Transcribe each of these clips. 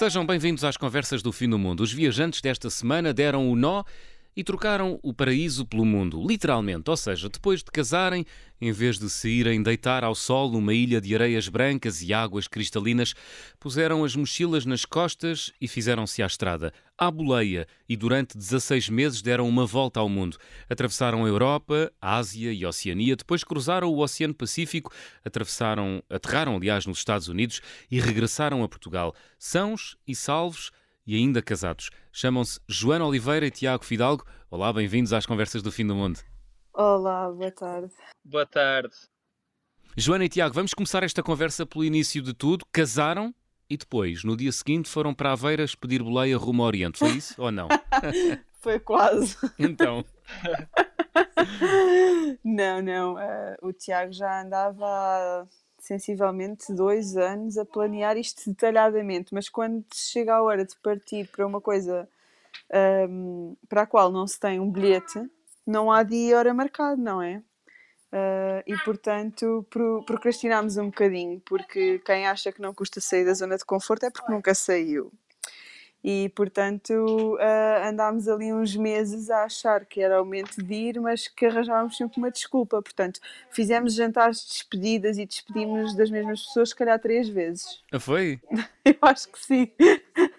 Sejam bem-vindos às conversas do fim do mundo. Os viajantes desta semana deram o nó e trocaram o paraíso pelo mundo, literalmente. Ou seja, depois de casarem, em vez de se irem deitar ao sol numa ilha de areias brancas e águas cristalinas, puseram as mochilas nas costas e fizeram-se à estrada, à boleia, e durante 16 meses deram uma volta ao mundo. Atravessaram a Europa, a Ásia e a Oceania, depois cruzaram o Oceano Pacífico, atravessaram, aterraram, aliás, nos Estados Unidos e regressaram a Portugal, sãos e salvos e ainda casados. Chamam-se Joana Oliveira e Tiago Fidalgo. Olá, bem-vindos às Conversas do Fim do Mundo. Olá, boa tarde. Boa tarde. Joana e Tiago, vamos começar esta conversa pelo início de tudo. Casaram e depois, no dia seguinte, foram para Aveiras pedir boleia rumo ao Oriente. Foi isso ou não? Foi quase. Então. não, não. Uh, o Tiago já andava sensivelmente dois anos a planear isto detalhadamente, mas quando chega a hora de partir para uma coisa um, para a qual não se tem um bilhete, não há dia e hora marcado, não é? Uh, e portanto pro, procrastinámos um bocadinho, porque quem acha que não custa sair da zona de conforto é porque nunca saiu e portanto uh, andámos ali uns meses a achar que era o momento de ir, mas que arranjávamos sempre uma desculpa. Portanto, fizemos jantares de despedidas e despedimos das mesmas pessoas, se calhar três vezes. Ah, foi? Eu acho que sim.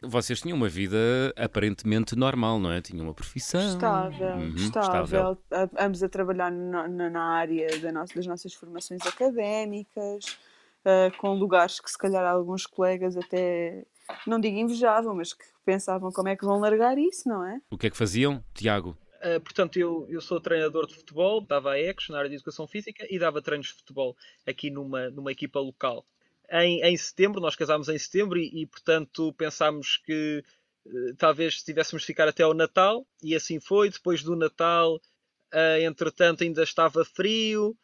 Vocês tinham uma vida aparentemente normal, não é? Tinham uma profissão. Estável, uhum, estável. estável. Ambos a trabalhar na, na área da nossa, das nossas formações académicas, uh, com lugares que se calhar alguns colegas até não digo invejavam, mas que pensavam como é que vão largar isso, não é? O que é que faziam, Tiago? Uh, portanto, eu, eu sou treinador de futebol, dava a ECOS na área de Educação Física e dava treinos de futebol aqui numa, numa equipa local. Em, em setembro, nós casámos em setembro e, e portanto, pensámos que uh, talvez tivéssemos de ficar até ao Natal e assim foi. Depois do Natal, uh, entretanto, ainda estava frio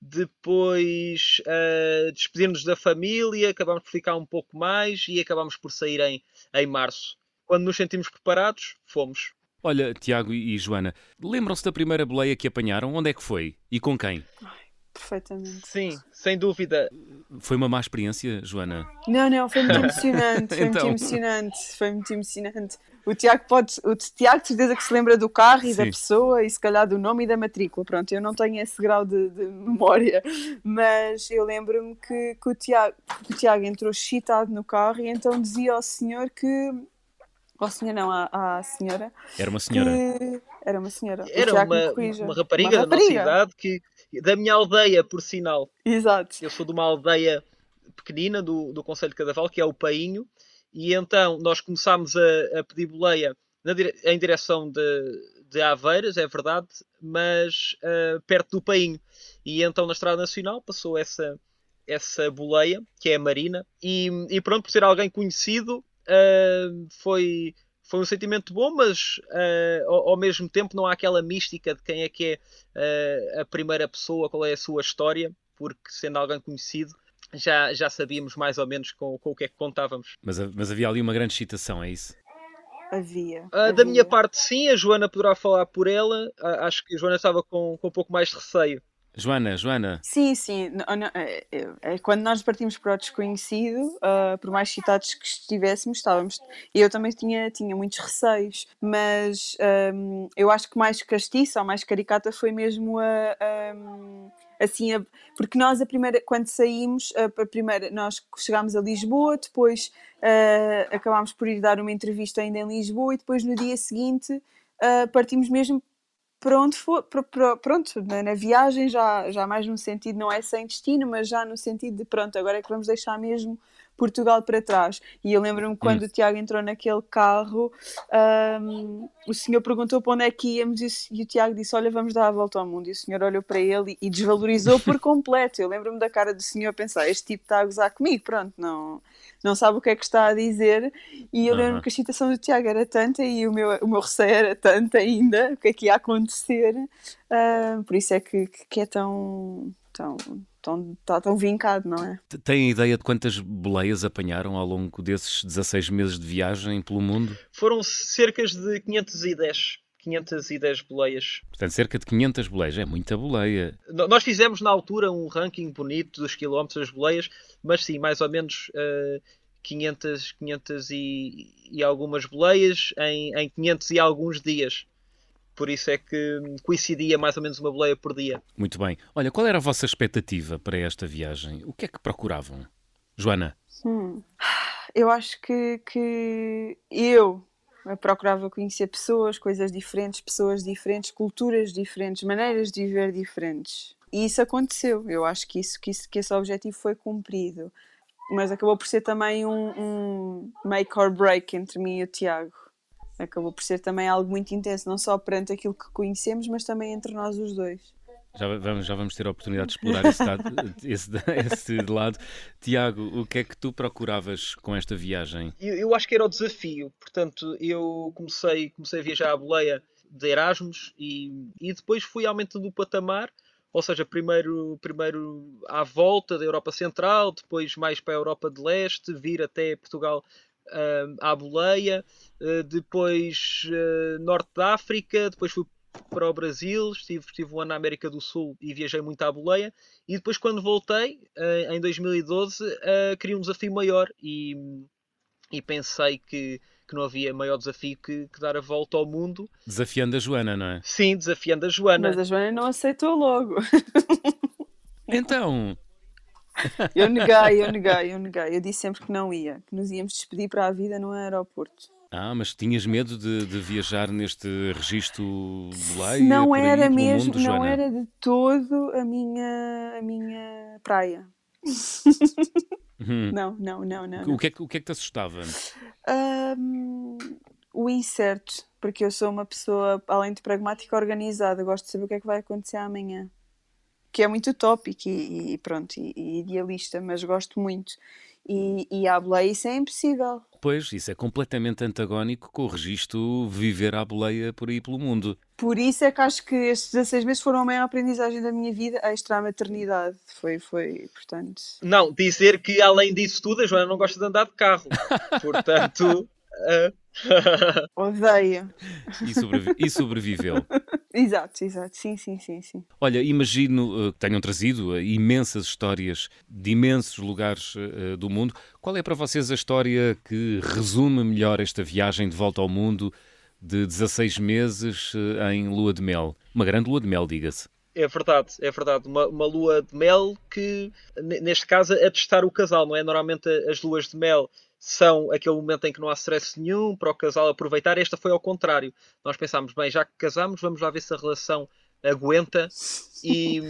depois uh, despedimos da família, acabámos por ficar um pouco mais e acabámos por sair em, em março. Quando nos sentimos preparados, fomos. Olha, Tiago e Joana, lembram-se da primeira boleia que apanharam? Onde é que foi? E com quem? Perfeitamente. Sim, sem dúvida. Foi uma má experiência, Joana? Não, não, foi muito emocionante. Foi então... muito emocionante. Foi muito emocionante. O Tiago pode. O Tiago, de certeza que se lembra do carro e Sim. da pessoa e se calhar do nome e da matrícula. Pronto, eu não tenho esse grau de, de memória, mas eu lembro-me que, que, o Tiago, o Tiago entrou excitado no carro e então dizia ao senhor que. Ao senhor, não, à, à senhora. Era uma senhora. Que, era uma senhora. Era uma, uma, rapariga uma, rapariga da nossa idade que da minha aldeia, por sinal. Exato. Eu sou de uma aldeia pequenina do, do Conselho de Cadaval, que é o Painho, e então nós começámos a, a pedir boleia na, em direção de, de Aveiras, é verdade, mas uh, perto do Painho. E então na Estrada Nacional passou essa, essa boleia, que é a Marina, e, e pronto, por ser alguém conhecido, uh, foi foi um sentimento bom, mas uh, ao, ao, mesmo tempo não há aquela mística de quem é que é uh, a primeira pessoa, qual é a sua história, porque sendo alguém conhecido, já, já sabíamos mais ou menos com, com o que é que contávamos. Mas, mas havia ali uma grande excitação, é isso? Havia. Uh, havia. Da minha parte, sim, a Joana poderá falar por ela. acho que a Joana estava com, com um pouco mais de receio. Joana, Joana. Sim, sim. É, é, é, quando nós partimos para o desconhecido, uh, por mais excitados que estivéssemos, estávamos. Eu também tinha, tinha muitos receios, mas eu acho que mais castiça ou mais caricata foi mesmo a. Assim, a, porque nós a primeira, quando saímos, a, primeira, nós chegámos a Lisboa, depois uh, acabámos por ir dar uma entrevista ainda em Lisboa e depois no dia seguinte uh, partimos mesmo pronto, for, pronto na, na, viagem já, já mais no sentido, não é sem destino, mas já no sentido de pronto, agora é que vamos deixar mesmo Portugal para trás. E eu lembro-me quando hum. o Tiago entrou naquele carro, um, o senhor perguntou para onde é que íamos e, o Tiago disse: Olha, vamos dar a volta ao mundo. E o senhor olhou para ele e, e desvalorizou por completo. Eu lembro-me da cara do senhor pensar: Este tipo está a gozar comigo, pronto, não não sabe o que é que está a dizer. E eu lembro uhum. que a excitação do Tiago era tanta e o meu, o meu receio era tanto ainda, o que é que ia acontecer. Uh, por isso é que, que é tão, tão, tão, está tão vincado, não é? Tem ideia de quantas boleias apanharam ao longo desses 16 meses de viagem pelo mundo? Foram cerca de 510. 510 boleias. Portanto, cerca de 500 boleias. É muita boleia. Nós fizemos na altura um ranking bonito dos quilómetros das boleias, mas sim, mais ou menos uh, 500, 500 e, e algumas boleias em, em 500 e alguns dias. Por isso é que coincidia mais ou menos uma boleia por dia. Muito bem. Olha, qual era a vossa expectativa para esta viagem? O que é que procuravam? Joana? Hum. Eu acho que, que eu procurava conhecer pessoas, coisas diferentes, pessoas diferentes, culturas diferentes, maneiras de viver diferentes. E isso aconteceu. Eu acho que, isso, que, isso, que esse objetivo foi cumprido. Mas acabou por ser também um, um make or break entre mim e o Tiago. Acabou por ser também algo muito intenso, não só perante aquilo que conhecemos, mas também entre nós os dois. Já vamos, já vamos ter a oportunidade de explorar esse, lado, esse, esse lado. Tiago, o que é que tu procuravas com esta viagem? Eu, eu, acho que era o desafio. Portanto, eu comecei, comecei a viajar à boleia de Erasmus e, e depois fui aumentando o patamar. Ou seja, primeiro, primeiro à volta da Europa Central, depois mais para a Europa de Leste, vir até Portugal uh, à boleia, uh, depois uh, Norte da África, depois fui para o Brasil, estive, estive um ano na América do Sul e viajei muito à boleia. E depois, quando voltei, uh, em 2012, uh, queria um desafio maior e, e pensei que, que não havia maior desafio que, que, dar a volta ao mundo. Desafiando a Joana, não é? Sim, desafiando a Joana. Mas a Joana não aceitou logo. então. eu neguei, eu neguei, eu neguei. Eu disse sempre que não ia, que nos íamos despedir para a vida no aeroporto. Ah, mas tinhas medo de, de viajar neste registro boleia? Não era aí, mesmo, mundo, não era de todo a minha, a minha praia. Hum. Não, não, não, não. O que, é que, o que é que te assustava? Um, o incerto, porque eu sou uma pessoa, além de pragmática, organizada. Gosto de saber o que é que vai acontecer amanhã. Que é muito utópico e, e pronto, e, e idealista, mas gosto muito. E, e à boleia isso é impossível. Pois, isso é completamente antagónico com o registro viver à boleia por aí pelo mundo. Por isso é que acho que estes 16 meses foram a maior aprendizagem da minha vida, extra a maternidade. Foi, foi, portanto... Não, dizer que além disso tudo, a Joana não gosta de andar de carro. Portanto... Uh... Odeio. E, sobrevi e sobreviveu. exato, exato. Sim, sim, sim, sim. Olha, imagino uh, que tenham trazido uh, imensas histórias de imensos lugares uh, do mundo. Qual é para vocês a história que resume melhor esta viagem de volta ao mundo de 16 meses em lua de mel? Uma grande lua de mel, diga-se. É verdade, é verdade. Uma, uma, lua de mel que, neste caso, é testar o casal, não é? Normalmente as luas de mel são aquele momento em que não há stress nenhum para o casal aproveitar. Esta foi ao contrário. Nós pensámos, bem, já que casamos, vamos lá ver se a relação aguenta e,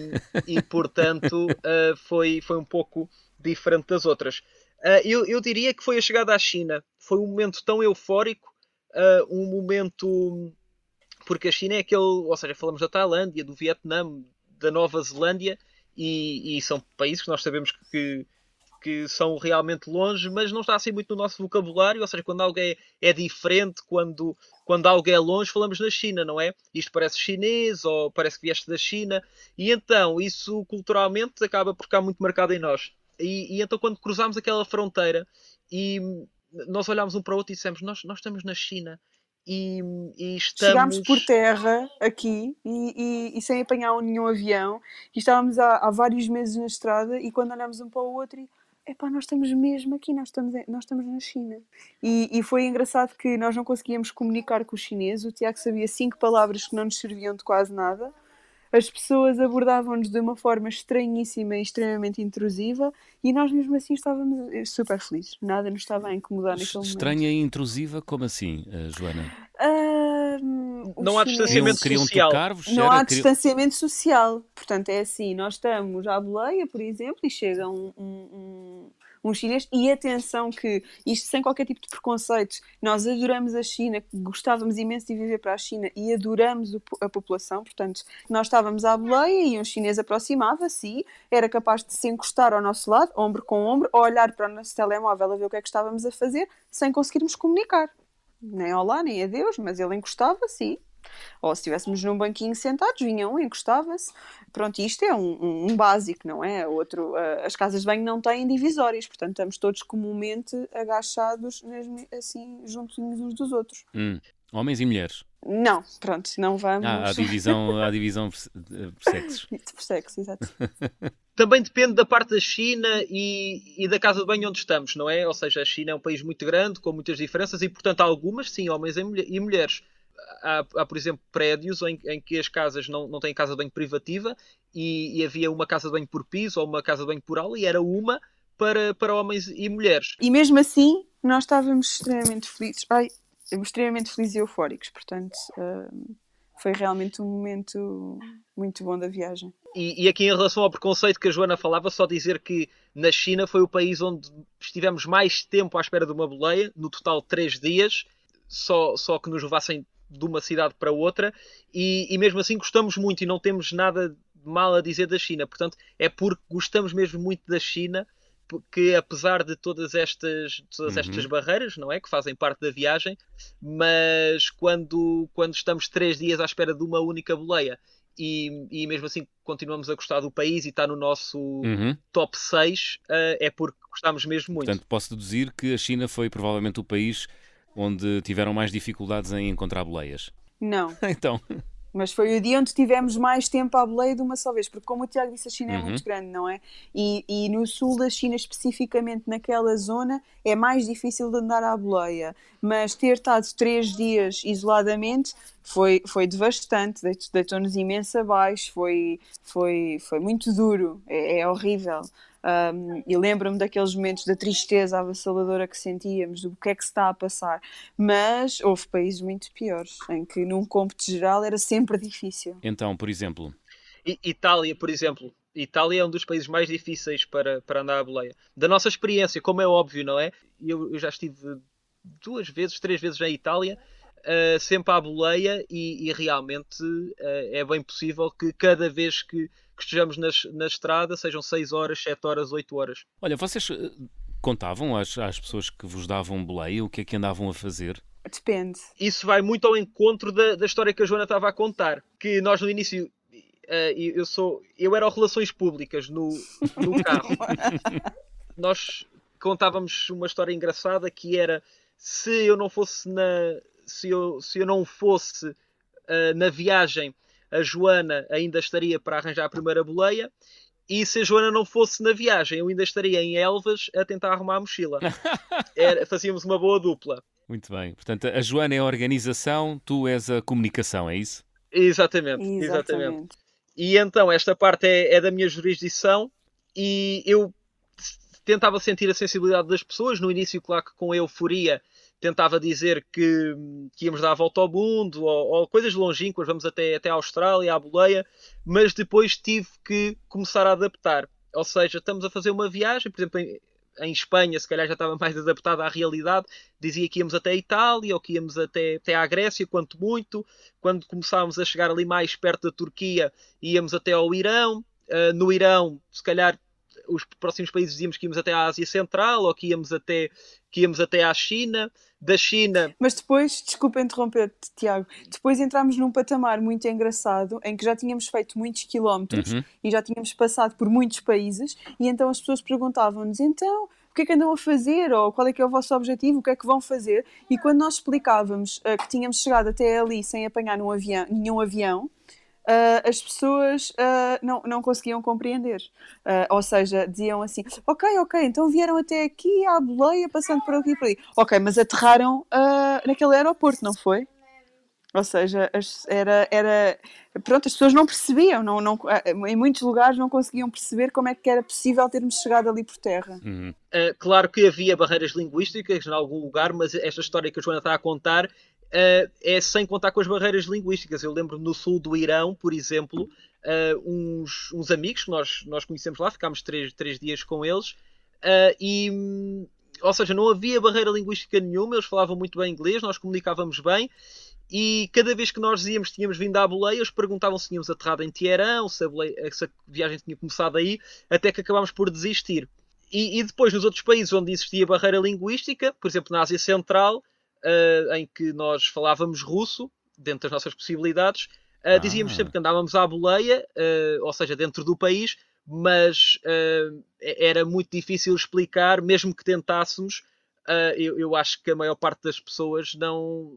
e portanto, uh, foi, foi um pouco diferente das outras. Uh, eu, eu diria que foi a chegada à China. Foi um momento tão eufórico, uh, um momento. Porque a China é aquele. Ou seja, falamos da Tailândia, do Vietnã, da Nova Zelândia, e, e são países que nós sabemos que que são realmente longe, mas não está assim muito no nosso vocabulário, ou seja, quando alguém é diferente, quando, quando algo é longe, falamos na China, não é? Isto parece chinês ou parece que vieste da China, e então isso culturalmente acaba por ficar muito marcado em nós. E, e então quando cruzamos aquela fronteira e nós olhámos um para o outro e dissemos, nós, nós estamos na China. E, e estamos... Chegámos por terra aqui e, e, e, sem apanhar nenhum avião e estávamos há, há vários meses na estrada e quando olhamos um para o outro epá, nós estamos mesmo aqui, nós estamos, nós estamos na China. E, e foi engraçado que nós não conseguíamos comunicar com os chineses, o Tiago sabia cinco palavras que não nos serviam de quase nada, as pessoas abordavam-nos de uma forma estranhíssima e extremamente intrusiva e nós mesmo assim estávamos super felizes. Nada nos estava a incomodar naquele momento. Estranha e intrusiva? Como assim, eh, Joana? Uh, não há distanciamento queriam, social. Queriam não há distanciamento social. Portanto, é assim, nós estamos à boleia, por exemplo, e chega um, um um chinês. E atenção que, isto sem qualquer tipo de preconceito, nós adoramos a China, gostávamos imenso de viver para a China e adoramos a população, portanto, nós estávamos à boleia e um chinês aproximava-se era capaz de se encostar ao nosso lado, ombro com ombro, ou olhar para o nosso telemóvel a ver o que é que estávamos a fazer, sem conseguirmos comunicar. Nem olá, nem adeus, mas ele encostava-se ou se estivéssemos num banquinho sentados, vinha um, encostava-se. Pronto, isto é um, um, um, básico, não é? Outro, uh, as casas de banho não têm divisórias, portanto estamos todos comumente agachados, mesmo assim, juntinhos uns dos outros. Hum. Homens e mulheres? Não, pronto, não vamos. Ah, há divisão, há divisão por, por sexos. por sexo, exato. Também depende da parte da China e, e, da casa de banho onde estamos, não é? Ou seja, a China é um país muito grande, com muitas diferenças, e portanto há algumas, sim, homens e mulheres. Há, há por exemplo, prédios em, em, que as casas não, não têm casa de banho privativa e, e havia uma casa de banho por piso ou uma casa de banho por aula e era uma para, para homens e mulheres. E mesmo assim, nós estávamos extremamente felizes. Ai, extremamente felizes e eufóricos, portanto uh, foi realmente um momento muito bom da viagem. E, e, aqui em relação ao preconceito que a Joana falava, só dizer que na China foi o país onde estivemos mais tempo à espera de uma boleia, no total três dias, só, só que nos levassem de uma cidade para outra, e, e mesmo assim gostamos muito e não temos nada mal a dizer da China, portanto é porque gostamos mesmo muito da China que apesar de todas estas, todas uhum. estas barreiras, não é? Que fazem parte da viagem, mas quando, quando estamos três dias à espera de uma única boleia e, e mesmo assim continuamos a gostar do país e está no nosso uhum. top 6, uh, eh, é porque gostamos mesmo muito. Portanto, posso deduzir que a China foi provavelmente o país onde tiveram mais dificuldades em encontrar boleias. Não. então. Mas foi o dia onde tivemos mais tempo à boleia de uma só vez, porque como o Tiago disse, a China é uhum. muito grande, não é? E, e no sul da China, especificamente naquela zona, é mais difícil de andar à boleia. Mas ter estado três dias isoladamente foi, foi devastante, deitou-nos imenso abaixo, foi, foi, foi muito duro, é, é horrível. Um, e lembro-me daqueles momentos da tristeza avassaladora que sentíamos, do que é que se está a passar. Mas houve países muito piores, em que num cômputo geral era sempre difícil. Então, por exemplo? Itália, por exemplo. Itália é um dos países mais difíceis para, para andar à boleia. Da nossa experiência, como é óbvio, não é? Eu, eu já estive duas vezes, três vezes em Itália, uh, sempre à boleia, e, e realmente uh, é bem possível que cada vez que que estejamos nas, na estrada, sejam 6 horas, 7 horas, 8 horas. Olha, vocês eh, contavam às, às pessoas que vos davam boleia o que é que andavam a fazer? Depende. Isso vai muito ao encontro da, da história que a Joana estava a contar. Que nós no início uh, eu sou eu era relações públicas no, no carro. nós contávamos uma história engraçada que era se eu não fosse na se eu, se eu não fosse uh, na viagem a Joana ainda estaria para arranjar a primeira boleia. E se a Joana não fosse na viagem, eu ainda estaria em Elvas a tentar arrumar a mochila. Era, fazíamos uma boa dupla. Muito bem. Portanto, a Joana é a organização, tu és a comunicação, é isso? Exatamente, exatamente. exatamente. E então, esta parte é, é da minha jurisdição e eu tentava sentir a sensibilidade das pessoas. No início, claro que com euforia, tentava dizer que, que, íamos dar a volta ao mundo ou, ou, coisas longínquas, vamos até, até a Austrália, à boleia, mas depois tive que começar a adaptar. Ou seja, estamos a fazer uma viagem, por exemplo, em, em Espanha, se calhar já estava mais adaptada à realidade, dizia que íamos até a Itália ou que íamos até, até à Grécia, quanto muito. Quando começávamos a chegar ali mais perto da Turquia, íamos até ao Irão. Uh, no Irão, se calhar os próximos países dizíamos que íamos até à Ásia Central ou que íamos até, que íamos até à China. Da China. Mas depois, desculpa interromper-te, Tiago, depois entramos num patamar muito engraçado em que já tínhamos feito muitos quilómetros uhum. e já tínhamos passado por muitos países e então as pessoas perguntavam-nos então o que é que andam a fazer ou qual é que é o vosso objetivo, o que é que vão fazer e quando nós explicávamos uh, que tínhamos chegado até ali sem apanhar num avião, nenhum avião uh, as pessoas uh, não, não conseguiam compreender. Uh, ou seja, diziam assim: Ok, ok, então vieram até aqui à boleia, passando por aqui e por ali. Ok, mas aterraram naquele aeroporto, não foi? Ou seja, era, era. Pronto, as pessoas não percebiam, não, não, em muitos lugares não conseguiam perceber como é que era possível termos chegado ali por terra. Uhum. Uh, claro que havia barreiras linguísticas em algum lugar, mas esta história que a Joana está a contar uh, é sem contar com as barreiras linguísticas. Eu lembro no sul do Irão, por exemplo, uh, uns, uns, amigos que nós, nós conhecemos lá, ficámos três, três dias com eles, uh, e, ou seja, não havia barreira linguística nenhuma, eles falavam muito bem inglês, nós comunicávamos bem, e cada vez que nós que tínhamos vindo à boleia, eles perguntavam se tínhamos aterrado em Teherã, se a, boleia, se a viagem tinha começado aí, até que acabámos por desistir. E, e, depois, nos outros países onde existia barreira linguística, por exemplo, na Ásia Central, uh, em que nós falávamos russo, dentro das nossas possibilidades. Uh, ah. Dizíamos sempre que andávamos à boleia, uh, ou seja, dentro do país, mas era muito difícil explicar, mesmo que tentássemos. Eu, eu, acho que a maior parte das pessoas não,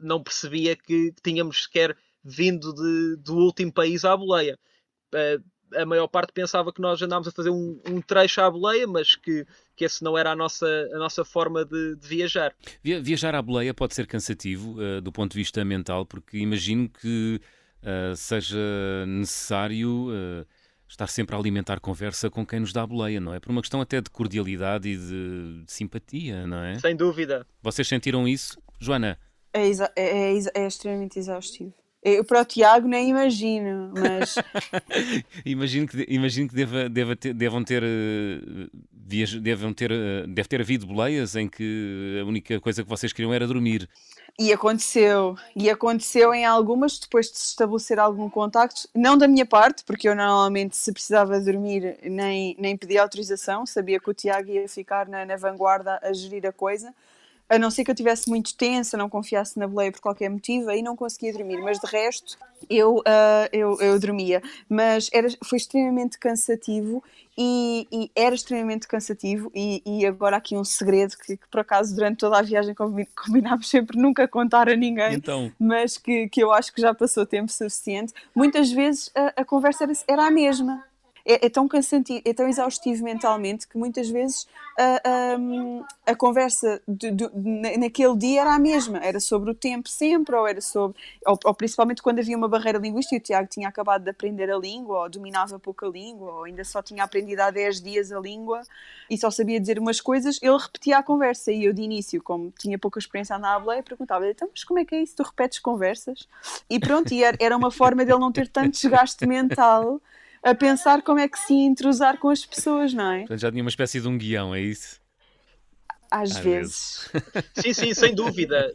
não percebia que tínhamos sequer vindo de, do último país à boleia. A maior parte pensava que nós andámos a fazer um, um trecho à boleia, mas que, que esse não era a nossa, a nossa forma de, de viajar. Viajar à boleia pode ser cansativo uh, do ponto de vista mental, porque imagino que uh, seja necessário uh, estar sempre a alimentar conversa com quem nos dá a boleia, não é? Por uma questão até de cordialidade e de, de simpatia, não é? Sem dúvida. Vocês sentiram isso? Joana? É, é, é, é extremamente exaustivo. Eu para o Tiago nem imagino, mas. imagino que, imagino que deva, deva ter, devam ter. Uh, devam ter, uh, deve ter havido boleias em que a única coisa que vocês queriam era dormir. E aconteceu, e aconteceu em algumas, depois de se estabelecer algum contacto, não da minha parte, porque eu normalmente, se precisava dormir, nem, nem pedia autorização, sabia que o Tiago ia ficar na, na vanguarda a gerir a coisa, a não ser que eu estivesse muito tensa, não confiasse na boleia por qualquer motivo, aí não conseguia dormir, mas de resto eu, uh, eu, eu dormia. Mas era, foi extremamente cansativo e, e era extremamente cansativo. E, e, agora aqui um segredo que, que, por acaso durante toda a viagem combinámos sempre nunca contar a ninguém, então. mas que, que eu acho que já passou tempo suficiente. Muitas vezes a, a conversa era, era a mesma é, é, tão cansativo, é tão exaustivo mentalmente que muitas vezes a, a, a conversa de, de, naquele dia era a mesma, era sobre o tempo sempre, ou era sobre, ou, ou, principalmente quando havia uma barreira linguística o Tiago tinha acabado de aprender a língua, ou dominava pouco a língua, ou ainda só tinha aprendido há 10 dias a língua e só sabia dizer umas coisas, ele repetia a conversa e eu de início, como tinha pouca experiência na habla, perguntava então, mas como é que é isso? Tu repetes conversas? E pronto, e era, era uma forma dele não ter tanto desgaste mental a pensar como é que se entrosar com as pessoas, não é? Portanto, já tinha uma espécie de um guião, é isso? Às, Às vezes. vezes. sim, sim, sem dúvida.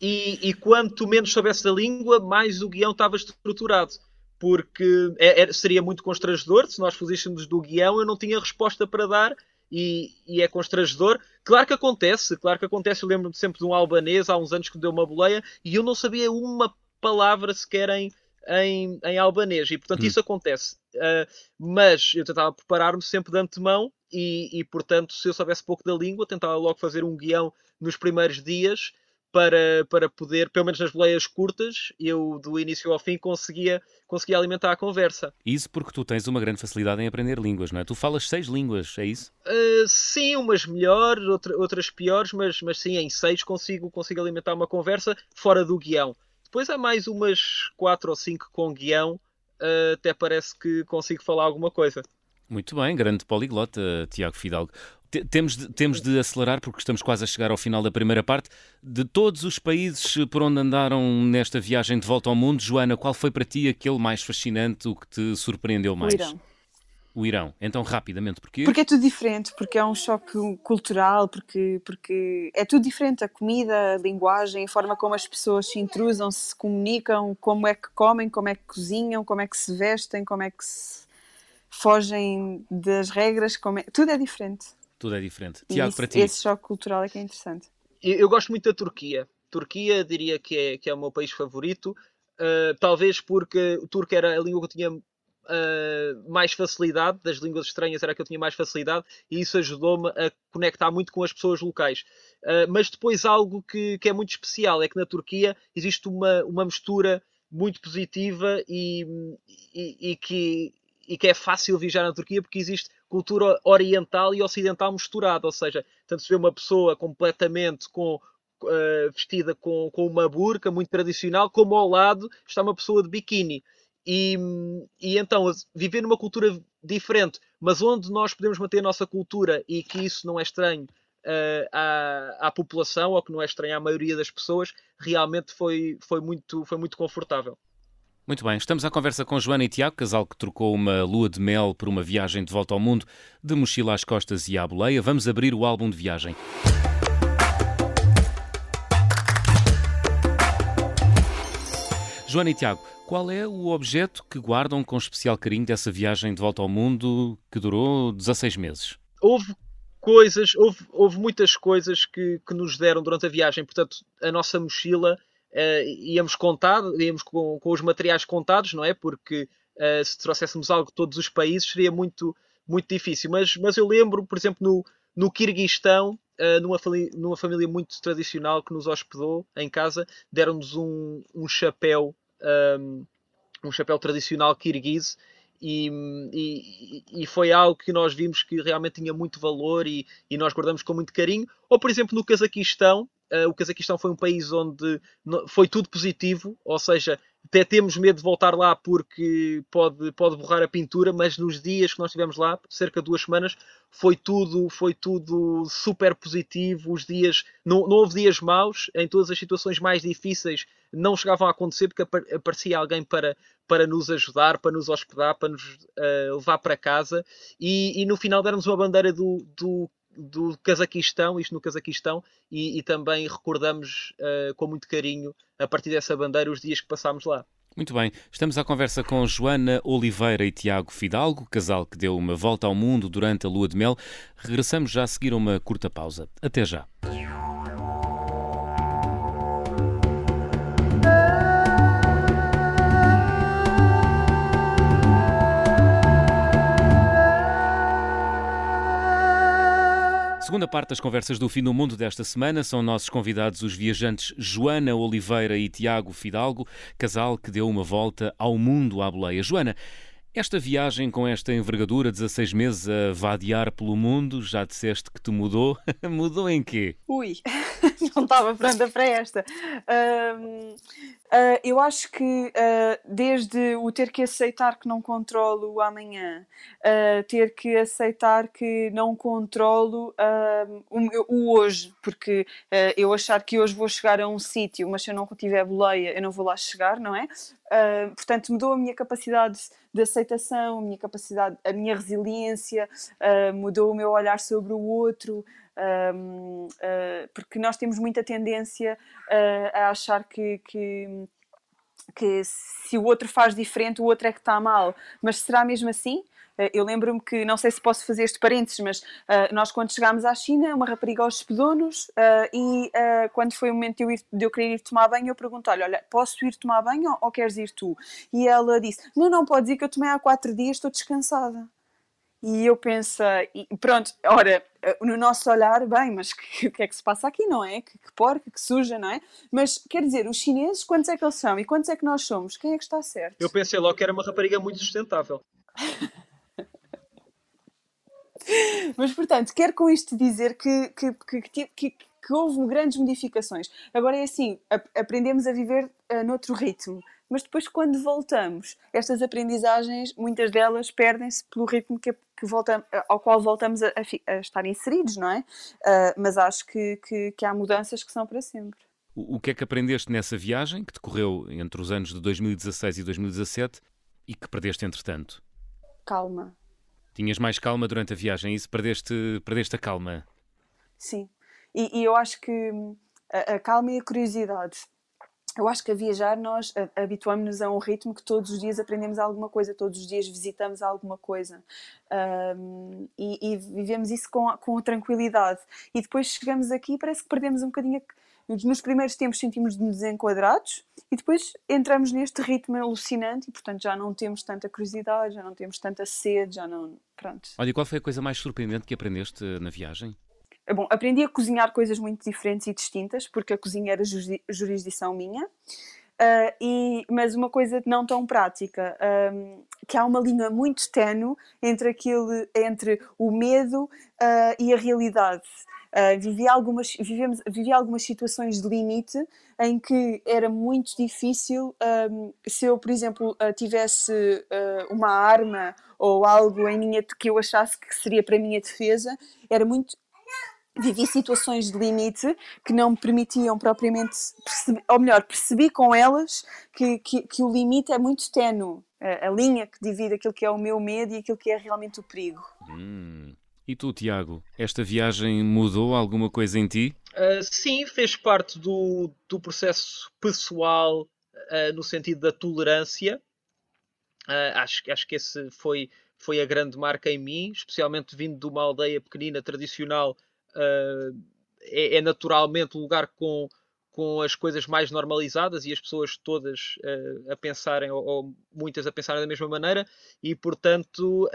E, e quanto menos soubesse a língua, mais o guião estava estruturado. Porque é, é, seria muito constrangedor se nós fizéssemos do guião, eu não tinha resposta para dar e, e, é constrangedor. Claro que acontece, claro que acontece. Eu lembro-me sempre de um albanês há uns anos que deu uma boleia e eu não sabia uma palavra sequer em, em, em albanês e portanto hum. isso acontece. Uh, mas eu tentava preparar-me sempre de antemão e, e, portanto, se eu soubesse pouco da língua, tentava logo fazer um guião nos primeiros dias para, para poder, pelo menos nas boleias curtas, eu do início ao fim conseguia, conseguia alimentar a conversa. Isso porque tu tens uma grande facilidade em aprender línguas, não é? Tu falas seis línguas, é isso? Uh, sim, umas melhores, outra, outras piores, mas, mas sim, em seis consigo, consigo alimentar uma conversa fora do guião. Depois há mais umas quatro ou cinco com guião, uh, até parece que consigo falar alguma coisa. Muito bem, grande poliglota, Tiago Fidalgo. Temos de, temos de acelerar porque estamos quase a chegar ao final da primeira parte. De todos os países por onde andaram nesta viagem de volta ao mundo, Joana, qual foi para ti aquele mais fascinante, o que te surpreendeu mais? O Irão o Irão. Então, rapidamente, porquê? Porque é tudo diferente, porque é um choque cultural, porque, porque é tudo diferente. A comida, a linguagem, a forma como as pessoas se intrusam, se comunicam, como é que comem, como é que cozinham, como é que se vestem, como é que se fogem das regras, como é... tudo é diferente. Tudo é diferente. Tiago, isso, para ti. Esse choque cultural é que é interessante. Eu, eu gosto muito da Turquia. Turquia diria que é, que é o meu país favorito. Uh, talvez porque o turco era a língua que eu tinha uh, mais facilidade, das línguas estranhas era que eu tinha mais facilidade, e isso ajudou-me a conectar muito com as pessoas locais. Uh, mas depois algo que, que é muito especial é que na Turquia existe uma, uma mistura muito positiva e, e, e que, e que é fácil viajar na Turquia porque existe cultura oriental e ocidental misturada, ou seja, tanto se vê uma pessoa completamente com uh, vestida com, com uma burca muito tradicional, como ao lado está uma pessoa de biquíni. E, e então, viver numa cultura diferente, mas onde nós podemos manter a nossa cultura e que isso não é estranho uh, à, à população, ou que não é estranho à maioria das pessoas, realmente foi, foi, muito, foi muito confortável. Muito bem, estamos à conversa com Joana e Tiago, casal que trocou uma lua de mel por uma viagem de volta ao mundo, de mochila às costas e à boleia. Vamos abrir o álbum de viagem. Joana e Tiago, qual é o objeto que guardam com especial carinho dessa viagem de volta ao mundo que durou 16 meses? Houve coisas, houve, houve muitas coisas que, que nos deram durante a viagem. Portanto, a nossa mochila uh, íamos contar, íamos com, com, os materiais contados, não é? Porque uh, se trouxéssemos algo de todos os países seria muito, muito difícil. Mas, mas eu lembro, por exemplo, no, no Quirguistão, uh, numa, numa, família muito tradicional que nos hospedou em casa, deram-nos um, um chapéu, um, um chapéu tradicional kirguise e, e, e, foi algo que nós vimos que realmente tinha muito valor e, e nós guardamos com muito carinho. Ou, por exemplo, no Cazaquistão, uh, o Cazaquistão foi um país onde foi tudo positivo, ou seja, até temos medo de voltar lá porque pode, pode borrar a pintura, mas nos dias que nós estivemos lá, cerca de duas semanas, foi tudo, foi tudo super positivo. Os dias, não, não houve dias maus, em todas as situações mais difíceis não chegavam a acontecer porque aparecia alguém para, para nos ajudar, para nos hospedar, para nos uh, levar para casa. E, e no final deram-nos uma bandeira do, do do Cazaquistão, isto no Cazaquistão, e, e também recordamos uh, com muito carinho, a partir dessa bandeira, os dias que passámos lá. Muito bem, estamos à conversa com Joana Oliveira e Tiago Fidalgo, casal que deu uma volta ao mundo durante a lua de mel. Regressamos já a seguir uma curta pausa. Até já. Segunda parte das conversas do Fim do Mundo desta semana são nossos convidados os viajantes Joana Oliveira e Tiago Fidalgo, casal que deu uma volta ao mundo à boleia. Joana, esta viagem com esta envergadura, 16 meses a vadear pelo mundo, já disseste que te mudou. mudou em quê? Ui, não estava pronta para esta. Uh, uh, eu acho que uh, desde o ter que aceitar que não controlo o amanhã, ter que aceitar que não controlo o, o, hoje, porque eu achar que hoje vou chegar a um sítio, mas se eu não tiver boleia, eu não vou lá chegar, não é? Portanto, mudou a minha capacidade de aceitação, a minha capacidade, a minha resiliência, mudou o meu olhar sobre o outro. Uh, porque nós temos muita tendência uh, a achar que, que, que, se o outro faz diferente, o outro é que está mal. Mas será mesmo assim? Uh, eu lembro-me que, não sei se posso fazer este parênteses, mas nós, quando chegámos à China, uma rapariga hospedou-nos e quando foi o momento de eu, ir, de eu querer ir tomar banho, eu perguntei-lhe: Olha, posso ir tomar banho ou, ou queres ir tu? E ela disse: Não, não, pode ir que eu tomei há quatro dias, estou descansada. E eu penso, e pronto, ora, no nosso olhar, bem, mas o que é que se passa aqui, não é? Que, que porca, que suja, não é? Mas quer dizer, os chineses, quantos é que eles são e quantos é que nós somos? Quem é que está certo? Eu pensei logo que era uma rapariga muito sustentável. mas portanto, quero com isto dizer que, que, que, que, que houve grandes modificações. Agora é assim, aprendemos a viver uh, noutro ritmo mas depois quando voltamos, estas aprendizagens, muitas delas perdem-se pelo ritmo que, que voltam, ao qual voltamos a, a, a, estar inseridos, não é? Uh, mas acho que, que, que há mudanças que são para sempre. O, o que é que aprendeste nessa viagem, que decorreu entre os anos de 2016 e 2017, e que perdeste entretanto? Calma. Tinhas mais calma durante a viagem, e isso perdeste, perdeste a calma? Sim, e, e eu acho que a, a calma e a curiosidade eu acho que a viajar nós habituamos-nos a um ritmo que todos os dias aprendemos alguma coisa, todos os dias visitamos alguma coisa um, e, e, vivemos isso com, com tranquilidade. E depois chegamos aqui e parece que perdemos um bocadinho. Nos primeiros tempos sentimos-nos desenquadrados e depois entramos neste ritmo alucinante e, portanto, já não temos tanta curiosidade, já não temos tanta sede, já não. Pronto. Olha, e qual foi a coisa mais surpreendente que aprendeste na viagem? Bom, aprendi a cozinhar coisas muito diferentes e distintas, porque a cozinha era jurisdição minha. Uh, e, mas uma coisa não tão prática, um, que há uma linha muito tenue entre, entre o medo uh, e a realidade. Uh, vivi, algumas, vivemos, vivi algumas situações de limite em que era muito difícil um, se eu, por exemplo, tivesse uma arma ou algo em minha que eu achasse que seria para a minha defesa, era muito vivi situações de limite que não me permitiam propriamente ou melhor, percebi com elas que, que, que o limite é muito tenue, a, a, linha que divide aquilo que é o meu medo e aquilo que é realmente o perigo. Hum. E tu, Tiago, esta viagem mudou alguma coisa em ti? Uh, sim, fez parte do, do processo pessoal uh, no sentido da tolerância. Uh, acho, acho que esse foi, foi a grande marca em mim, especialmente vindo de uma aldeia pequenina, tradicional, é, é, naturalmente um lugar com, com as coisas mais normalizadas e as pessoas todas a pensarem, ou, ou, muitas a pensarem da mesma maneira, e portanto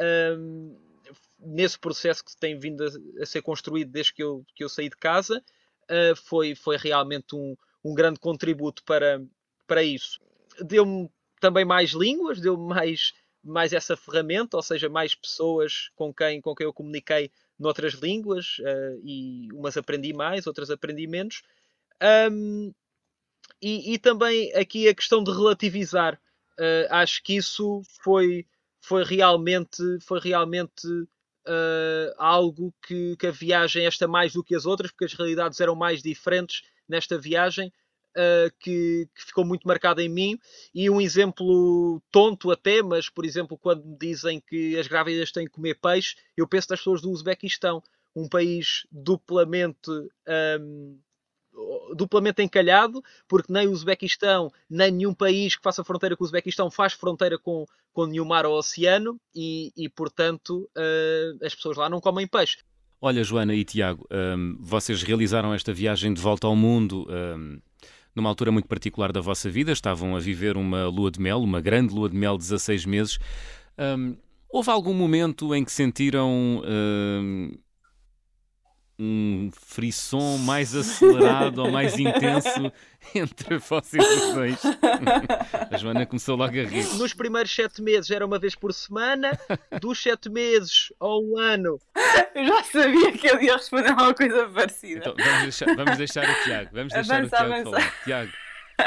nesse processo que tem vindo a, a, ser construído desde que eu, que eu saí de casa, uh, foi, foi realmente um, um grande contributo para, para isso. Deu-me também mais línguas, deu-me mais, mais essa ferramenta, ou seja, mais pessoas com quem, com quem eu comuniquei noutras línguas, uh, e umas aprendi mais, outras aprendi menos. Um, e, e, também aqui a questão de relativizar. Uh, acho que isso foi, foi realmente, foi realmente uh, algo que, que, a viagem, esta mais do que as outras, porque as realidades eram mais diferentes nesta viagem, uh, que, que, ficou muito marcada em mim. E um exemplo tonto até, mas por exemplo, quando me dizem que as grávidas têm que comer peixe, eu penso nas pessoas do Uzbequistão, um país duplamente. Um, duplamente encalhado, porque nem o Uzbequistão, nem nenhum país que faça fronteira com o Uzbequistão faz fronteira com, com nenhum mar ou oceano e, e portanto, uh, as pessoas lá não comem peixe. Olha, Joana e Tiago, um, vocês realizaram esta viagem de volta ao mundo um, numa altura muito particular da vossa vida, estavam a viver uma lua de mel, uma grande lua de mel de 16 meses. Um, houve algum momento em que sentiram um frisson mais acelerado ou mais intenso entre vocês os dois. A Joana começou logo a rir. Nos primeiros sete meses era uma vez por semana, dos sete meses ao um ano. Eu já sabia que ele ia responder a uma coisa parecida. Então, vamos, deixar, vamos deixar o Tiago. Vamos deixar avança, o Tiago avança. falar. Tiago,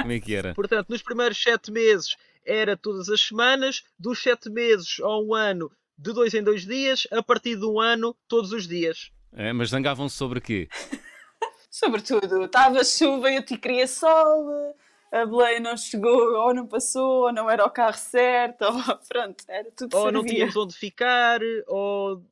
como é que era? Portanto, nos primeiros sete meses era todas as semanas, dos sete meses ao um ano, de dois em dois dias, a partir de um ano, todos os dias. É, mas zangavam-se sobre quê? Sobretudo, estava chuva e eu te queria sol, a boleia não chegou, ou não passou, ou não era o carro certo, ou pronto, era tudo Ou servia. não tínhamos onde ficar, ou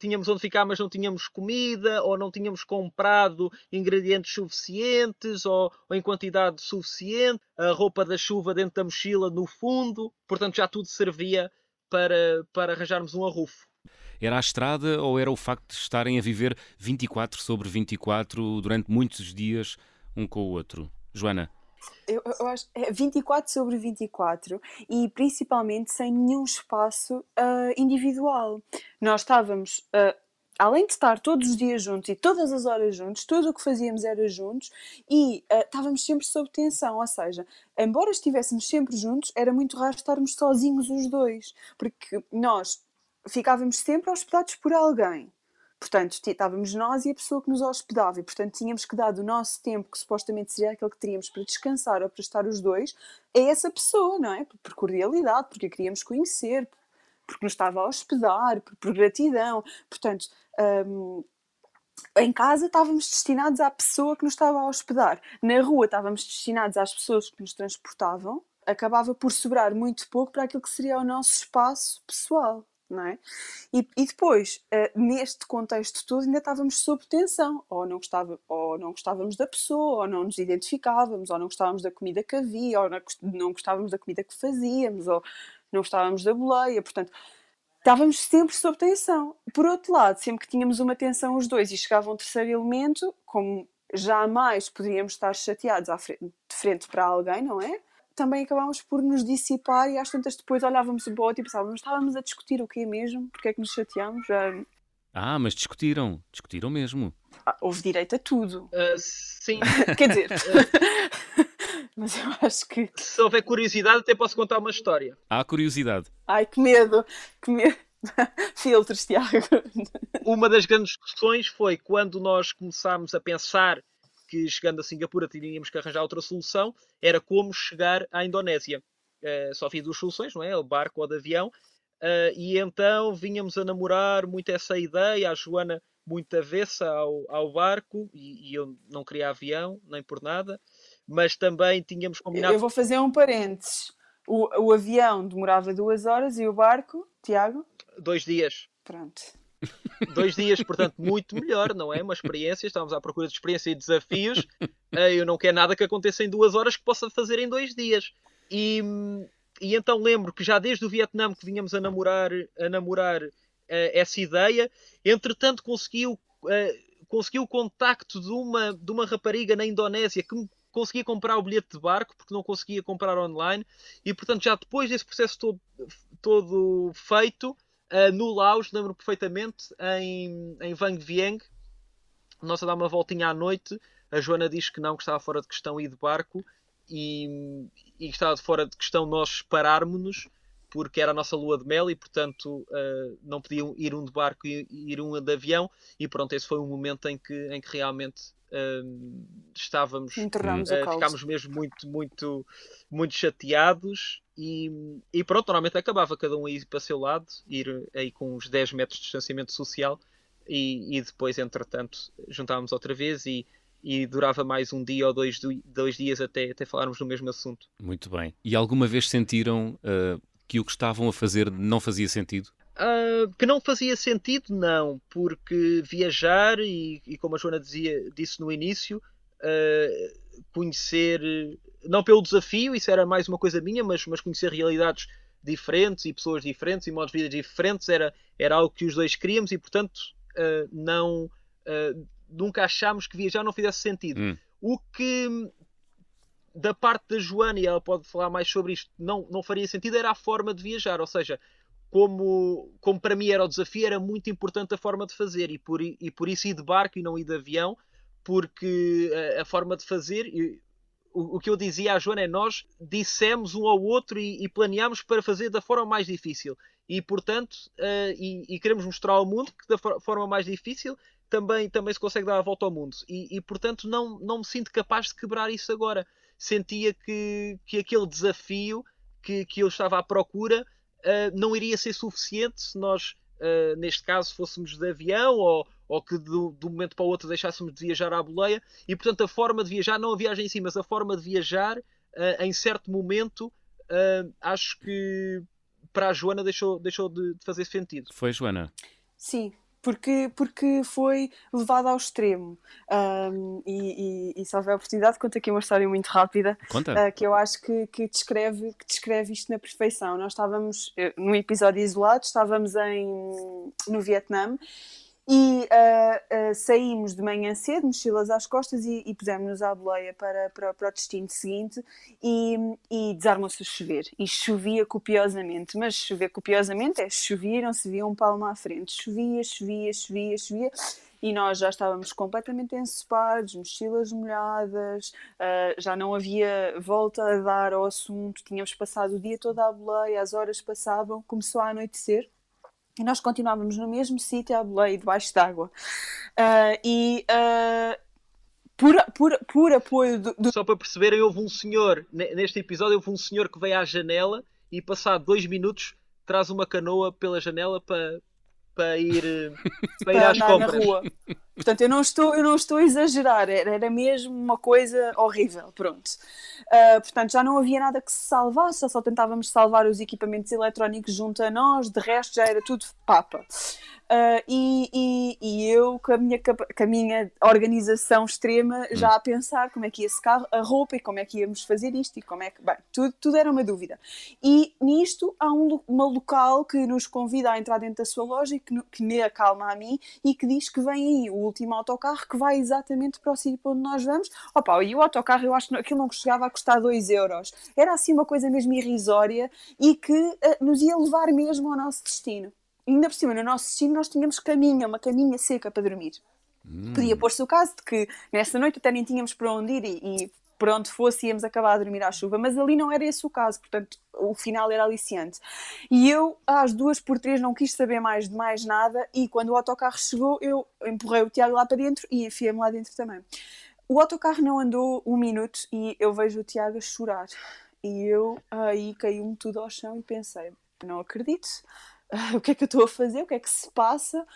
tínhamos onde ficar, mas não tínhamos comida, ou não tínhamos comprado ingredientes suficientes, ou, ou, em quantidade suficiente, a roupa da chuva dentro da mochila no fundo, portanto já tudo servia para, para arranjarmos um arrufo. Era a estrada ou era o facto de estarem a viver 24 sobre 24 durante muitos dias um com o outro? Joana? Eu, eu acho é 24 sobre 24 e principalmente sem nenhum espaço uh, individual. Nós estávamos, uh, além de estar todos os dias juntos e todas as horas juntos, tudo o que fazíamos era juntos e uh, estávamos sempre sob tensão. Ou seja, embora estivéssemos sempre juntos, era muito raro estarmos sozinhos os dois, porque nós ficávamos sempre hospedados por alguém. Portanto, estávamos nós e a pessoa que nos hospedava, e portanto tínhamos que dar do nosso tempo, que supostamente seria aquele que teríamos para descansar ou para estar os dois, a essa pessoa, não é? Por cordialidade, porque a queríamos conhecer, porque nos estava a hospedar, por, por gratidão. Portanto, um, em casa estávamos destinados à pessoa que nos estava a hospedar, na rua estávamos destinados às pessoas que nos transportavam, acabava por sobrar muito pouco para aquilo que seria o nosso espaço pessoal não é? E, e depois, uh, neste contexto todo, ainda estávamos sob tensão, ou não, gostava, ou não gostávamos da pessoa, ou não nos identificávamos, ou não gostávamos da comida que havia, ou não gostávamos da comida que fazíamos, ou não gostávamos da boleia, portanto, estávamos sempre sob tensão. Por outro lado, sempre que tínhamos uma tensão os dois e chegava um terceiro elemento, como jamais poderíamos estar chateados frente, de frente para alguém, não é? Também acabámos por nos dissipar e às tantas depois olhávamos o outro e pensávamos, estávamos a discutir o quê mesmo? Porque é que nos chateámos? Já... Ah, mas discutiram, discutiram mesmo. Ah, houve direito a tudo. Uh, sim. Quer dizer, mas eu acho que. Se houver curiosidade, até posso contar uma história. Há curiosidade. Ai, que medo, que medo. Filtros, Tiago. Uma das grandes discussões foi quando nós começámos a pensar que chegando a Singapura teríamos que arranjar outra solução, era como chegar à Indonésia. Uh, só havia duas soluções, não é? O barco ou de avião. Uh, e então vínhamos a namorar muito essa ideia, a Joana muito avessa ao, ao barco, e, e, eu não queria avião, nem por nada, mas também tínhamos combinado. Eu vou fazer um parênteses. O, o avião demorava duas horas e o barco, Tiago? Dois dias. Pronto. Dois dias, portanto, muito melhor, não é? Uma experiência, estávamos à procura de experiência e desafios. Eh, eu não quero nada que aconteça em duas horas que possa fazer em dois dias. E, e então lembro que já desde o Vietnã que vinhamos a namorar, a namorar uh, essa ideia, entretanto conseguiu, uh, conseguiu o contacto de uma, de uma rapariga na Indonésia que me conseguia comprar o bilhete de barco porque não conseguia comprar online e portanto já depois desse processo todo, todo feito Uh, no Laos, lembro perfeitamente, em, em Vang Vieng, nós a dar uma voltinha à noite, a Joana diz que não, que estava fora de questão ir de barco. E, e estava fora de questão nós pararmos-nos porque era a nossa lua de mel e portanto uh, não podiam ir um de barco e ir um de avião. E pronto, esse foi um momento em que, em que realmente uh, estávamos uh, ficámos mesmo muito, muito, muito chateados e, e pronto, normalmente acabava cada um a ir para o seu lado, ir aí com uns 10 metros de distanciamento social e, e depois, entretanto, juntávamos outra vez e, e durava mais um dia ou dois, dois dias até, até falarmos do mesmo assunto. Muito bem. E alguma vez sentiram uh, que o que estavam a fazer não fazia sentido? Uh, que não fazia sentido, não, porque viajar e, e como a Joana dizia, disse no início, uh, conhecer, não pelo desafio, isso era mais uma coisa minha, mas, mas conhecer realidades diferentes e pessoas diferentes e modos de vida diferentes era, era algo que os dois queríamos e, portanto, uh, não nunca achámos que viajar não fizesse sentido. Hum. O que da parte da Joana, e ela pode falar mais sobre isto, não, não faria sentido era a forma de viajar, ou seja, como, como para mim era o desafio, era muito importante a forma de fazer, e por, e por isso ir de barco e não ir de avião, porque a, a forma de fazer, e, o, que eu dizia à Joana é nós dissemos um ao outro e, e planeámos para fazer da forma mais difícil, e portanto, uh, e, e, queremos mostrar ao mundo que da forma mais difícil também, também se consegue dar a volta ao mundo, e, e portanto não, não me sinto capaz de quebrar isso agora. Sentia que, que aquele desafio que, que eu estava à procura uh, não iria ser suficiente se nós, uh, neste caso, fôssemos de avião ou, ou que de, um momento para o outro deixássemos de viajar à boleia. E, portanto, a forma de viajar, não a viagem em si, mas a forma de viajar, uh, em certo momento, acho que para a Joana deixou, deixou de, de fazer sentido. Foi, Joana? Sim, porque, porque foi levado ao extremo. Um, e, e, e, se houver oportunidade, conto aqui uma história muito rápida uh, que eu acho que, que, descreve, que descreve isto na perfeição. Nós estávamos, eh, num episódio isolado, estávamos em, no Vietnã e uh, uh, saímos de manhã cedo, mochilas às costas, e, e pusemos-nos à boleia para, para, para, o destino seguinte e, e desarmou-se a chover. E chovia copiosamente, mas chover copiosamente é chovia e não se via um palmo à frente. Chovia, chovia, chovia, chovia. E nós já estávamos completamente ensopados, mochilas molhadas, uh, já não havia volta a dar ao assunto, tínhamos passado o dia todo à boleia, as horas passavam, começou a anoitecer e nós continuávamos no mesmo sítio à boleia, debaixo d'água. Uh, e uh, por, por, por apoio do, do, Só para perceberem, houve um senhor, neste episódio, houve um senhor que veio à janela e, passado dois minutos, traz uma canoa pela janela para, para ir, para ir às compras. Na rua. Portanto, eu não estou, eu não estou a exagerar, era, era mesmo uma coisa horrível, pronto. Uh, portanto, já não havia nada que se salvasse, só tentávamos salvar os equipamentos eletrónicos junto a nós, de resto já era tudo papa. Uh, e, e, e, eu, com a, minha, com a minha organização extrema, já hum. a pensar como é que ia secar a roupa e como é que íamos fazer isto e como é que. Bem, tudo, tudo era uma dúvida. E nisto há um, uma local que nos convida a entrar dentro da sua loja e que, que me acalma a mim e que diz que vem aí o último autocarro que vai exatamente para o sítio para onde nós vamos. Opa, e o autocarro eu acho que aquilo não chegava a custar 2 euros. Era assim uma coisa mesmo irrisória e que uh, nos ia levar mesmo ao nosso destino ainda por cima, no nosso destino, nós tínhamos caminha, uma caminha seca para dormir. Hum. Podia pôr-se o caso de que nessa noite até nem tínhamos para onde ir e, e por onde fosse íamos acabar a dormir à chuva, mas ali não era esse o caso, portanto o final era aliciante. E eu, às duas por três, não quis saber mais de mais nada e quando o autocarro chegou, eu empurrei o Tiago lá para dentro e enfiei-me lá dentro também. O autocarro não andou um minuto e eu vejo o Tiago a chorar. E eu aí caiu-me tudo ao chão e pensei, não acredito, o que é que eu estou a fazer, o que é que se passa,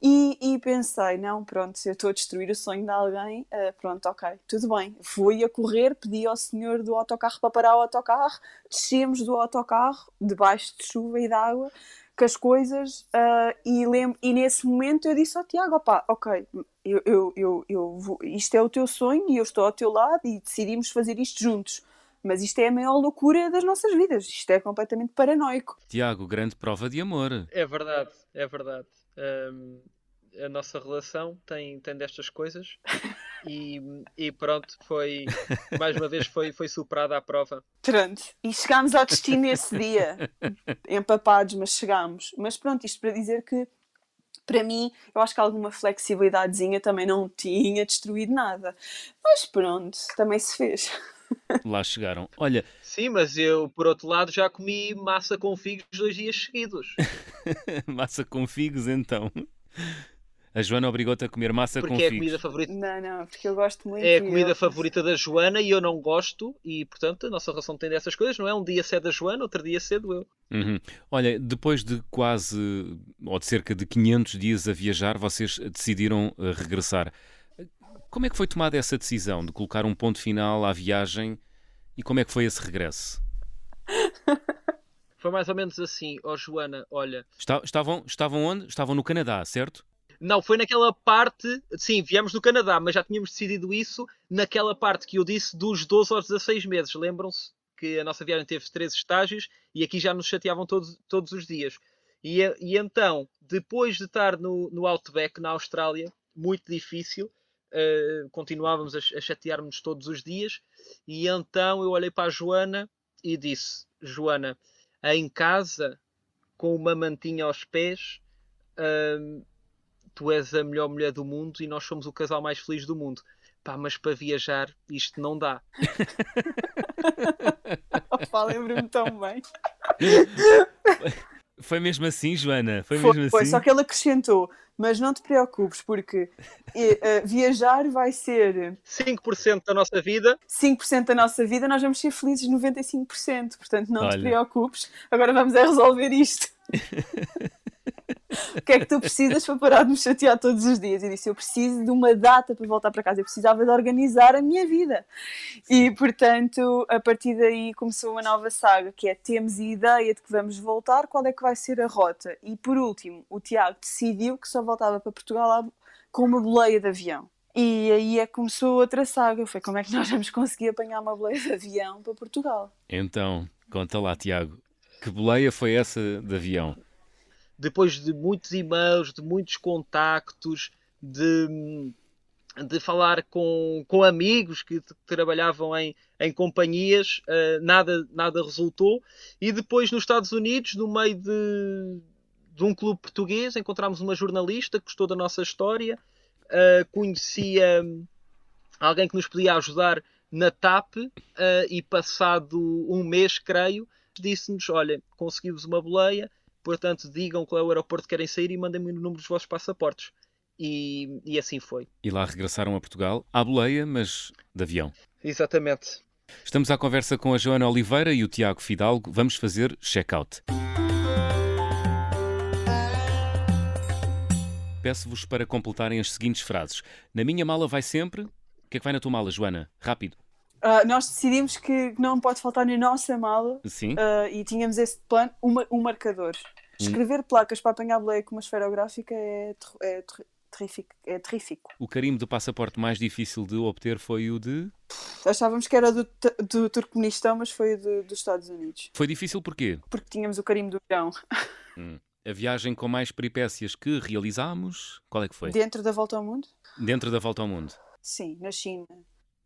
e, e pensei, não, pronto, se eu estou a destruir o sonho de alguém, uh, pronto, ok, tudo bem. Fui a correr, pedi ao senhor do autocarro para parar o autocarro, descemos do autocarro, debaixo de chuva e de água, com as coisas, uh, e, lembro, e nesse momento eu disse ao Tiago, opá, ok, eu, eu, eu, eu vou, isto é o teu sonho e eu estou ao teu lado e decidimos fazer isto juntos mas isto é a maior loucura das nossas vidas. Isto é completamente paranoico. Tiago, grande prova de amor. É verdade, é verdade. Um, a nossa relação tem, tem destas coisas e, e pronto, foi mais uma vez foi, foi superada a prova. Pronto, e chegámos ao destino nesse dia, empapados, mas chegámos. Mas pronto, isto para dizer que para mim, eu acho que alguma flexibilidadezinha também não tinha destruído nada. Mas pronto, também se fez. Lá chegaram. Olha. Sim, mas eu, por outro lado, já comi massa com figos dois dias seguidos. massa com figos, então. A Joana obrigou-te a comer massa porque com é figos. a comida favorita. Não, não, porque eu gosto muito. É a comida eu... favorita da Joana e eu não gosto, e portanto a nossa relação tem dessas coisas, não é? Um dia cedo a Joana, outro dia cedo eu. Uhum. Olha, depois de quase, ou de cerca de 500 dias a viajar, vocês decidiram uh, regressar. Como é que foi tomada essa decisão de colocar um ponto final à viagem e como é que foi esse regresso? Foi mais ou menos assim, ó oh, Joana, olha. Estavam, estavam onde? Estavam no Canadá, certo? Não, foi naquela parte. Sim, viemos do Canadá, mas já tínhamos decidido isso naquela parte que eu disse dos 12 aos 16 meses. Lembram-se que a nossa viagem teve três estágios e aqui já nos chateavam todos, todos os dias. E, e então, depois de estar no, no Outback, na Austrália, muito difícil, uh, continuávamos a, a chatear-nos todos os dias. E então eu olhei para a Joana e disse: Joana, em casa, com uma mantinha aos pés. Uh, tu és a melhor mulher do mundo e nós somos o casal mais feliz do mundo. Pá, mas para viajar isto não dá. Opa, lembro-me tão bem. Foi mesmo assim, Joana? Foi, foi mesmo foi, assim? só que ele acrescentou, mas não te preocupes, porque uh, viajar vai ser 5% da nossa vida. 5% da nossa vida, nós vamos ser felizes 95%. Portanto, não Olha. te preocupes. Agora vamos a resolver isto. o que é que tu precisas para parar de me chatear todos os dias? Eu disse: Eu preciso de uma data para voltar para casa, eu precisava de organizar a minha vida. E portanto, a partir daí começou uma nova saga que é: temos a ideia de que vamos voltar, qual é que vai ser a rota? E por último, o Tiago decidiu que só voltava para Portugal com uma boleia de avião. E aí é que começou outra saga: foi como é que nós vamos conseguir apanhar uma boleia de avião para Portugal? Então, conta lá, Tiago. Que boleia foi essa de avião? Depois de muitos e-mails, de muitos contactos, de, de falar com, com amigos que trabalhavam em, em companhias, uh, nada, nada resultou. E depois nos Estados Unidos, no meio de, de um clube português, encontramos uma jornalista que gostou da nossa história, uh, conhecia alguém que nos podia ajudar na TAP uh, e passado um mês, creio, disse-nos, olha, conseguimos uma boleia, Portanto, digam qual é o aeroporto que querem sair e mandem-me o número dos vossos passaportes. E, e assim foi. E lá regressaram a Portugal, à boleia, mas de avião. Exatamente. Estamos à conversa com a Joana Oliveira e o Tiago Fidalgo. Vamos fazer check-out. Peço-vos para completarem as seguintes frases. Na minha mala vai sempre. O que é que vai na tua mala, Joana? Rápido. Uh, nós decidimos que não pode faltar na nossa mala Sim. Uh, e tínhamos esse plano, um, um marcador. Escrever placas para apanhar boleia com uma esferográfica é, é, terrífico, é terrífico. O carimbo do passaporte mais difícil de obter foi o de. Achávamos que era do, do Turcomenistão, mas foi do, dos Estados Unidos. Foi difícil porquê? Porque tínhamos o carimbo do Irão. Hum. A viagem com mais peripécias que realizámos, qual é que foi? Dentro da volta ao mundo? Dentro da volta ao mundo. Sim, na China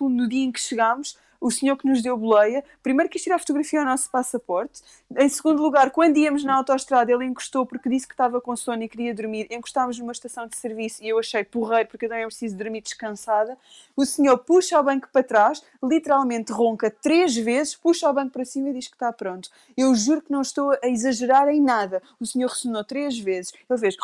no dia em que chegámos, o senhor que nos deu boleia, primeiro quis tirar fotografia ao nosso passaporte, em segundo lugar, quando íamos na autostrada, ele encostou porque disse que estava com sono e queria dormir, encostámos numa estação de serviço e eu achei porreiro porque eu também preciso dormir descansada. O senhor puxa o banco para trás, literalmente ronca três vezes, puxa o banco para cima e diz que está pronto. Eu juro que não estou a exagerar em nada. O senhor ressonou três vezes, ele fez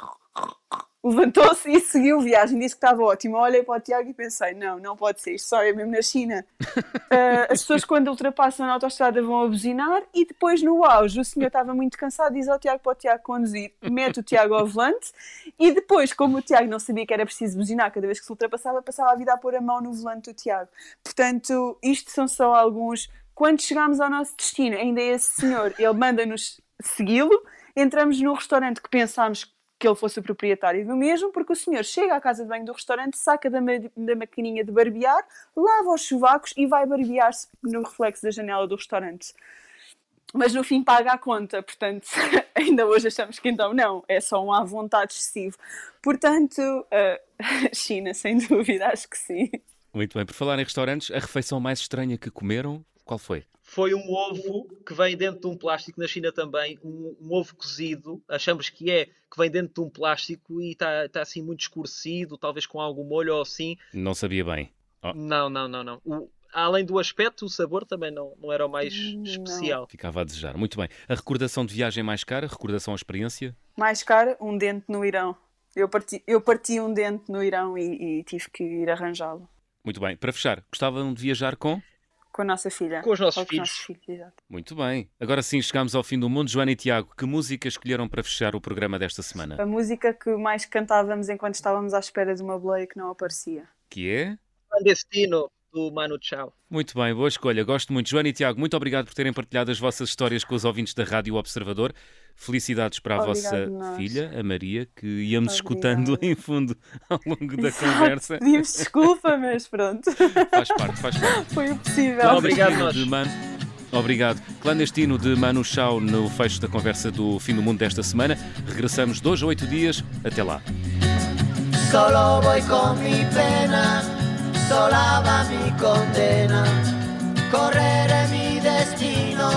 levantou-se e seguiu viagem, disse que estava ótimo. Olhei para o Tiago e pensei: não, não pode ser, isto só é mesmo na China. Uh, as pessoas, quando ultrapassam na autostrada, vão a buzinar e depois, no auge, o senhor estava muito cansado, diz ao Tiago para o Tiago conduzir, mete o Tiago ao volante e depois, como o Tiago não sabia que era preciso buzinar cada vez que se ultrapassava, passava a vida a pôr a mão no volante do Tiago. Portanto, isto são só alguns. Quando chegamos ao nosso destino, ainda é esse senhor, ele manda-nos segui-lo. Entramos no restaurante que pensámos que ele fosse o proprietário do mesmo, porque o senhor chega à casa de banho do restaurante, saca da, ma da maquininha de barbear, lava os chuvacos e vai barbear-se no reflexo da janela do restaurante. mas no fim paga a conta, portanto, ainda hoje achamos que então não, é só um à vontade excessivo. Portanto, uh, China, sem dúvida, acho que sim. Muito bem, por falar em restaurantes, a refeição mais estranha que comeram, qual foi? Foi um ovo que vem dentro de um plástico, na China também, um, um ovo cozido, achamos que é, que vem dentro de um plástico e está tá assim muito escurecido, talvez com algum molho ou assim. Não sabia bem. Oh. Não, não, não, não. O, além do aspecto, o sabor também não, não era o mais hum, especial. Ficava a desejar. Muito bem. A recordação de viagem mais cara, recordação à experiência? Mais cara, um dente no Irão. Eu parti, eu parti um dente no Irão e, e tive que ir arranjá-lo. Muito bem. Para fechar, gostavam de viajar com? Com a nossa filha. Com os nossos com filhos. Os nossos filhos Muito bem. Agora sim, chegamos ao fim do mundo. Joana e Tiago, que música escolheram para fechar o programa desta semana? A música que mais cantávamos enquanto estávamos à espera de uma boleia que não aparecia. Que é? Clandestino do Manu Chao. Muito bem, boa escolha. Gosto muito. Joana e Tiago, muito obrigado por terem partilhado as vossas histórias com os ouvintes da Rádio Observador. Felicidades para a Obrigado vossa filha, a Maria, que íamos escutando em fundo ao longo da Exato. conversa. Pedimos desculpa, mas pronto. Faz parte, faz parte. Foi o possível. Obrigado, nós. Obrigado. Clandestino de Manu Chao no fecho da conversa do Fim do Mundo desta semana. Regressamos dois a oito dias. Até lá. Solo voy con mi pena. Sola va mi condena. Correré mi destino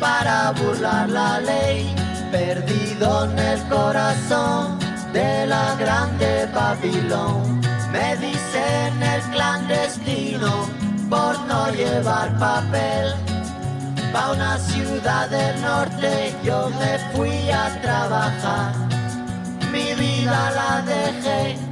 para burlar la ley, perdido en el corazón de la grande Babilón. Me dicen el clandestino por no llevar papel. Pa' una ciudad del norte yo me fui a trabajar. Mi vida la dejé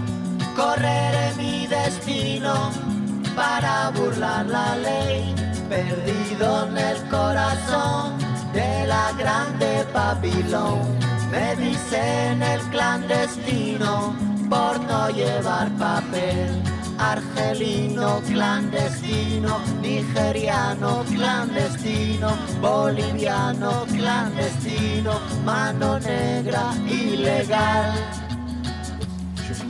correré mi destino para burlar la ley, perdido en el corazón de la grande Babilón. Me dicen el clandestino por no llevar papel. Argelino clandestino, nigeriano clandestino, boliviano clandestino, mano negra ilegal.